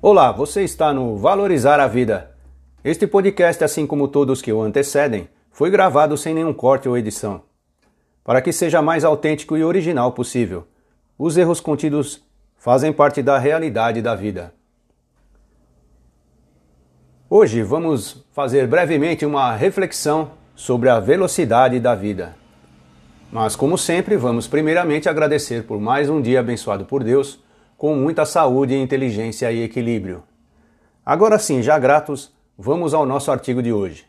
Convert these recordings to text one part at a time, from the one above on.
Olá, você está no Valorizar a Vida. Este podcast, assim como todos que o antecedem, foi gravado sem nenhum corte ou edição, para que seja mais autêntico e original possível. Os erros contidos fazem parte da realidade da vida. Hoje vamos fazer brevemente uma reflexão sobre a velocidade da vida. Mas, como sempre, vamos primeiramente agradecer por mais um dia abençoado por Deus, com muita saúde, inteligência e equilíbrio. Agora sim, já gratos, vamos ao nosso artigo de hoje.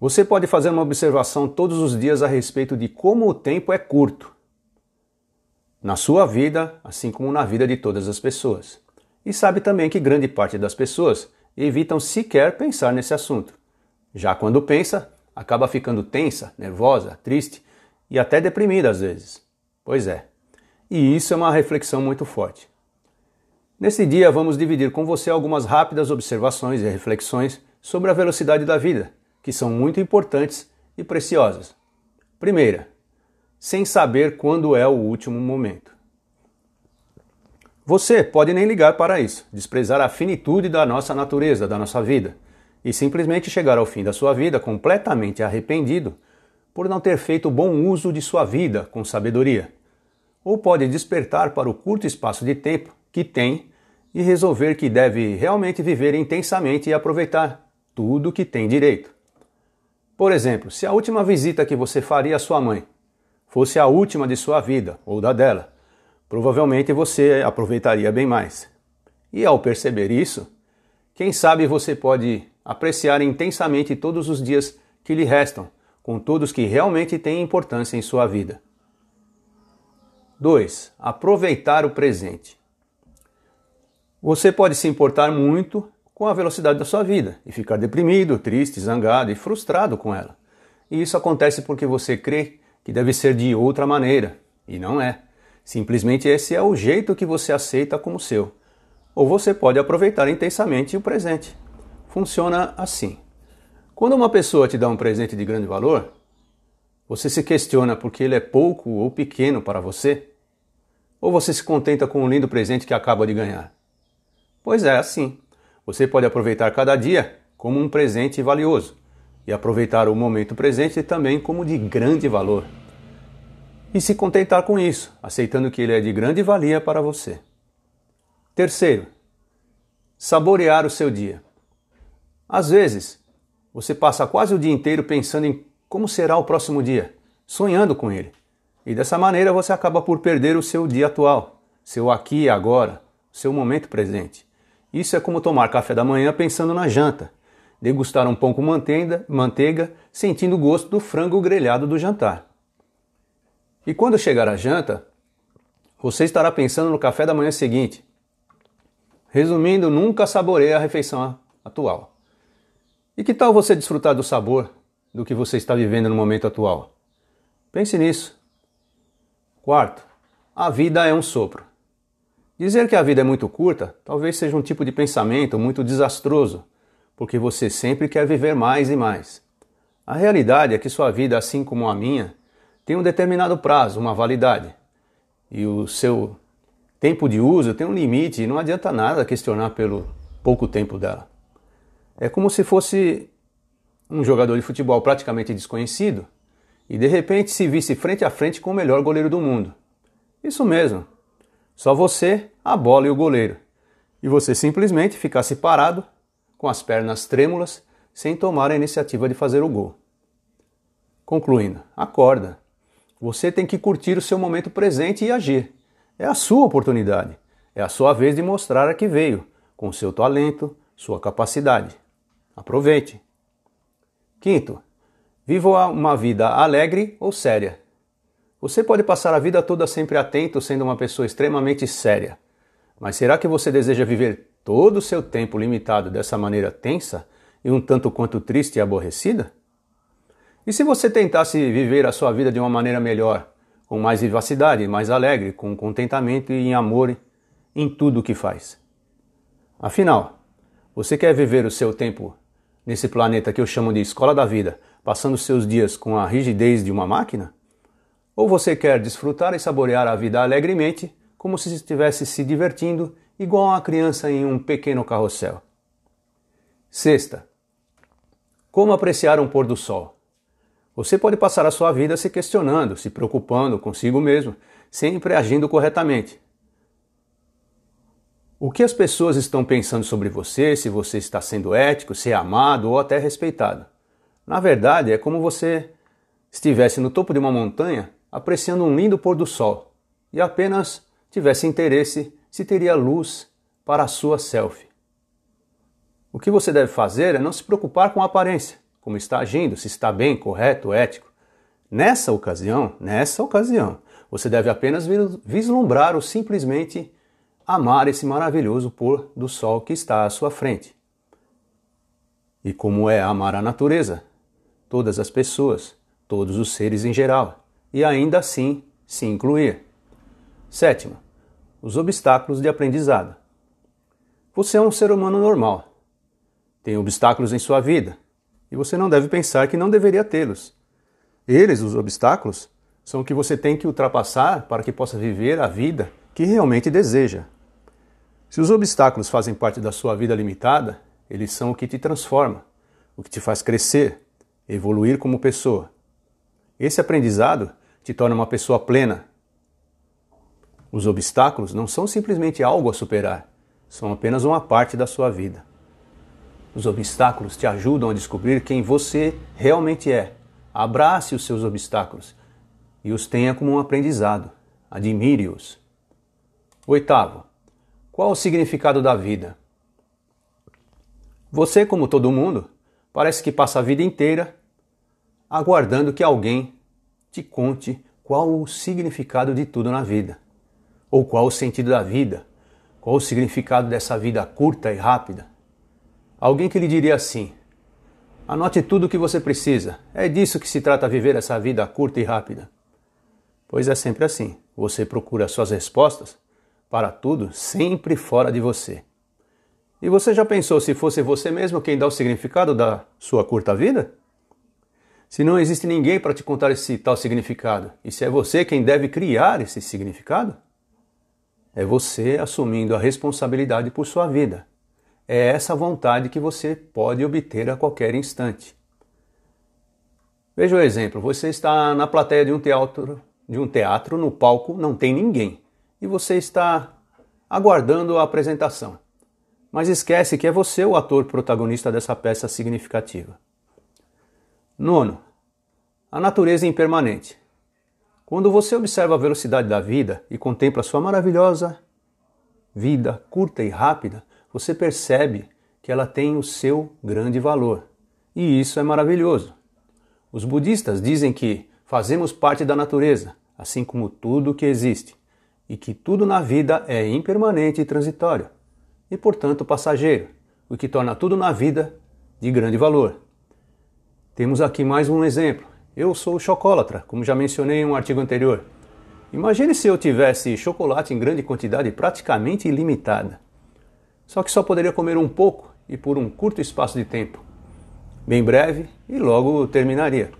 Você pode fazer uma observação todos os dias a respeito de como o tempo é curto. Na sua vida, assim como na vida de todas as pessoas. E sabe também que grande parte das pessoas evitam sequer pensar nesse assunto. Já quando pensa, acaba ficando tensa, nervosa, triste e até deprimida às vezes. Pois é. E isso é uma reflexão muito forte. Nesse dia, vamos dividir com você algumas rápidas observações e reflexões sobre a velocidade da vida, que são muito importantes e preciosas. Primeira, sem saber quando é o último momento. Você pode nem ligar para isso, desprezar a finitude da nossa natureza, da nossa vida, e simplesmente chegar ao fim da sua vida completamente arrependido por não ter feito bom uso de sua vida com sabedoria. Ou pode despertar para o curto espaço de tempo que tem e resolver que deve realmente viver intensamente e aproveitar tudo que tem direito. Por exemplo, se a última visita que você faria à sua mãe fosse a última de sua vida ou da dela, provavelmente você aproveitaria bem mais. E ao perceber isso, quem sabe você pode apreciar intensamente todos os dias que lhe restam com todos que realmente têm importância em sua vida. 2. Aproveitar o presente. Você pode se importar muito com a velocidade da sua vida e ficar deprimido, triste, zangado e frustrado com ela. E isso acontece porque você crê que deve ser de outra maneira, e não é. Simplesmente esse é o jeito que você aceita como seu. Ou você pode aproveitar intensamente o presente. Funciona assim. Quando uma pessoa te dá um presente de grande valor, você se questiona porque ele é pouco ou pequeno para você? Ou você se contenta com o lindo presente que acaba de ganhar? Pois é, assim. Você pode aproveitar cada dia como um presente valioso e aproveitar o momento presente também como de grande valor. E se contentar com isso, aceitando que ele é de grande valia para você. Terceiro, saborear o seu dia. Às vezes, você passa quase o dia inteiro pensando em como será o próximo dia, sonhando com ele. E dessa maneira você acaba por perder o seu dia atual, seu aqui e agora, seu momento presente. Isso é como tomar café da manhã pensando na janta, degustar um pão com manteiga, manteiga sentindo o gosto do frango grelhado do jantar. E quando chegar a janta, você estará pensando no café da manhã seguinte. Resumindo, nunca saboreia a refeição atual. E que tal você desfrutar do sabor do que você está vivendo no momento atual? Pense nisso. Quarto, a vida é um sopro. Dizer que a vida é muito curta talvez seja um tipo de pensamento muito desastroso, porque você sempre quer viver mais e mais. A realidade é que sua vida, assim como a minha, tem um determinado prazo, uma validade. E o seu tempo de uso tem um limite e não adianta nada questionar pelo pouco tempo dela. É como se fosse um jogador de futebol praticamente desconhecido e de repente se visse frente a frente com o melhor goleiro do mundo. Isso mesmo. Só você, a bola e o goleiro. E você simplesmente ficasse parado, com as pernas trêmulas, sem tomar a iniciativa de fazer o gol. Concluindo, acorda. Você tem que curtir o seu momento presente e agir. É a sua oportunidade. É a sua vez de mostrar a que veio, com seu talento, sua capacidade. Aproveite. Quinto, viva uma vida alegre ou séria. Você pode passar a vida toda sempre atento, sendo uma pessoa extremamente séria. Mas será que você deseja viver todo o seu tempo limitado dessa maneira tensa e um tanto quanto triste e aborrecida? E se você tentasse viver a sua vida de uma maneira melhor, com mais vivacidade, mais alegre, com contentamento e em amor em tudo o que faz? Afinal, você quer viver o seu tempo nesse planeta que eu chamo de escola da vida, passando seus dias com a rigidez de uma máquina? Ou você quer desfrutar e saborear a vida alegremente, como se estivesse se divertindo igual uma criança em um pequeno carrossel. Sexta, como apreciar um pôr do sol? Você pode passar a sua vida se questionando, se preocupando consigo mesmo, sempre agindo corretamente. O que as pessoas estão pensando sobre você, se você está sendo ético, se é amado ou até respeitado? Na verdade, é como você estivesse no topo de uma montanha apreciando um lindo pôr do sol e apenas tivesse interesse se teria luz para a sua selfie. O que você deve fazer é não se preocupar com a aparência, como está agindo, se está bem, correto, ético. Nessa ocasião, nessa ocasião, você deve apenas vislumbrar ou simplesmente amar esse maravilhoso pôr do sol que está à sua frente. E como é amar a natureza, todas as pessoas, todos os seres em geral, e ainda assim se incluir. Sétimo, os obstáculos de aprendizado. Você é um ser humano normal. Tem obstáculos em sua vida, e você não deve pensar que não deveria tê-los. Eles, os obstáculos, são o que você tem que ultrapassar para que possa viver a vida que realmente deseja. Se os obstáculos fazem parte da sua vida limitada, eles são o que te transforma, o que te faz crescer, evoluir como pessoa. Esse aprendizado te torna uma pessoa plena. Os obstáculos não são simplesmente algo a superar, são apenas uma parte da sua vida. Os obstáculos te ajudam a descobrir quem você realmente é. Abrace os seus obstáculos e os tenha como um aprendizado. Admire-os. Oitavo, qual o significado da vida? Você, como todo mundo, parece que passa a vida inteira aguardando que alguém te conte qual o significado de tudo na vida, ou qual o sentido da vida, qual o significado dessa vida curta e rápida. Alguém que lhe diria assim: anote tudo o que você precisa, é disso que se trata viver essa vida curta e rápida. Pois é sempre assim: você procura suas respostas para tudo sempre fora de você. E você já pensou se fosse você mesmo quem dá o significado da sua curta vida? Se não existe ninguém para te contar esse tal significado, e se é você quem deve criar esse significado? É você assumindo a responsabilidade por sua vida. É essa vontade que você pode obter a qualquer instante. Veja o exemplo: você está na plateia de um teatro, de um teatro, no palco não tem ninguém e você está aguardando a apresentação. Mas esquece que é você o ator protagonista dessa peça significativa. Nono, a natureza impermanente. Quando você observa a velocidade da vida e contempla sua maravilhosa vida curta e rápida, você percebe que ela tem o seu grande valor. E isso é maravilhoso. Os budistas dizem que fazemos parte da natureza, assim como tudo que existe e que tudo na vida é impermanente e transitório, e portanto passageiro, o que torna tudo na vida de grande valor. Temos aqui mais um exemplo. Eu sou chocolatra, como já mencionei em um artigo anterior. Imagine se eu tivesse chocolate em grande quantidade praticamente ilimitada. Só que só poderia comer um pouco e por um curto espaço de tempo. Bem breve e logo terminaria.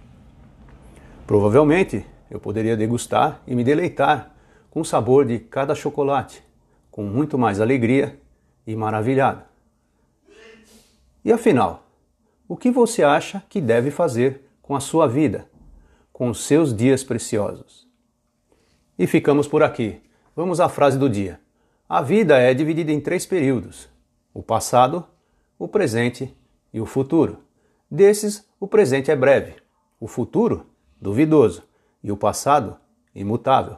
Provavelmente eu poderia degustar e me deleitar com o sabor de cada chocolate, com muito mais alegria e maravilhado. E afinal, o que você acha que deve fazer com a sua vida, com os seus dias preciosos? E ficamos por aqui. Vamos à frase do dia. A vida é dividida em três períodos: o passado, o presente e o futuro. Desses, o presente é breve, o futuro, duvidoso, e o passado, imutável.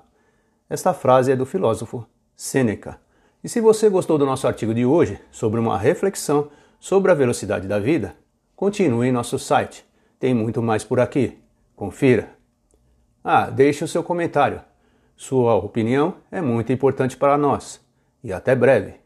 Esta frase é do filósofo Sêneca. E se você gostou do nosso artigo de hoje sobre uma reflexão sobre a velocidade da vida, continue em nosso site. Tem muito mais por aqui. Confira. Ah, deixe o seu comentário. Sua opinião é muito importante para nós. E até breve.